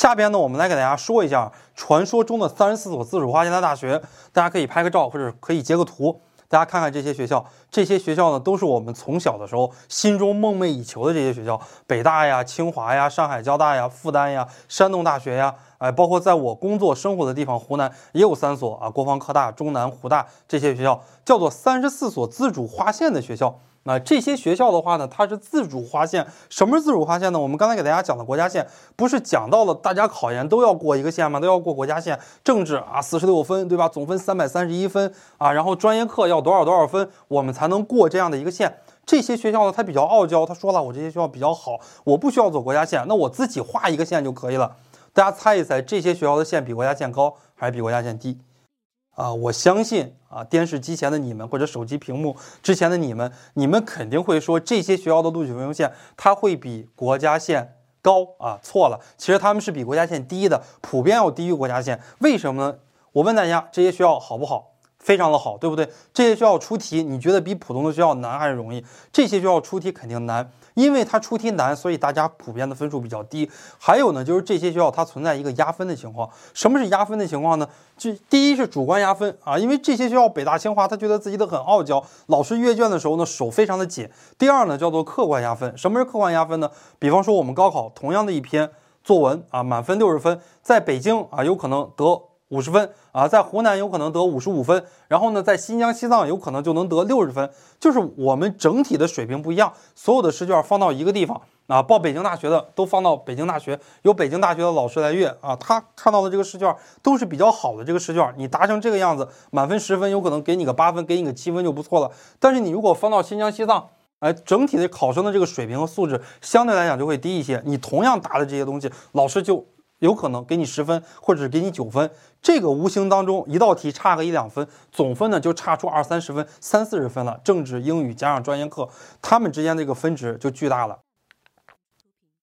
下边呢，我们来给大家说一下传说中的三十四所自主划线的大学，大家可以拍个照或者可以截个图，大家看看这些学校。这些学校呢，都是我们从小的时候心中梦寐以求的这些学校，北大呀、清华呀、上海交大呀、复旦呀、山东大学呀，哎，包括在我工作生活的地方湖南也有三所啊，国防科大、中南、湖大这些学校，叫做三十四所自主划线的学校。那这些学校的话呢，它是自主划线。什么是自主划线呢？我们刚才给大家讲的国家线，不是讲到了大家考研都要过一个线吗？都要过国家线。政治啊，四十六分，对吧？总分三百三十一分啊，然后专业课要多少多少分，我们才能过这样的一个线。这些学校呢，它比较傲娇，他说了，我这些学校比较好，我不需要走国家线，那我自己画一个线就可以了。大家猜一猜，这些学校的线比国家线高还是比国家线低？啊，我相信啊，电视机前的你们或者手机屏幕之前的你们，你们肯定会说这些学校的录取分数线它会比国家线高啊？错了，其实他们是比国家线低的，普遍要低于国家线。为什么呢？我问大家，这些学校好不好？非常的好，对不对？这些学校出题，你觉得比普通的学校难还是容易？这些学校出题肯定难。因为它出题难，所以大家普遍的分数比较低。还有呢，就是这些学校它存在一个压分的情况。什么是压分的情况呢？就第一是主观压分啊，因为这些学校北大清华，他觉得自己的很傲娇，老师阅卷的时候呢手非常的紧。第二呢，叫做客观压分。什么是客观压分呢？比方说我们高考同样的一篇作文啊，满分六十分，在北京啊有可能得。五十分啊，在湖南有可能得五十五分，然后呢，在新疆、西藏有可能就能得六十分，就是我们整体的水平不一样。所有的试卷放到一个地方啊，报北京大学的都放到北京大学，由北京大学的老师来阅啊，他看到的这个试卷都是比较好的这个试卷，你答成这个样子，满分十分有可能给你个八分，给你个七分就不错了。但是你如果放到新疆、西藏，哎，整体的考生的这个水平和素质相对来讲就会低一些。你同样答的这些东西，老师就。有可能给你十分，或者是给你九分，这个无形当中一道题差个一两分，总分呢就差出二三十分、三四十分了。政治、英语加上专业课，他们之间的一个分值就巨大了。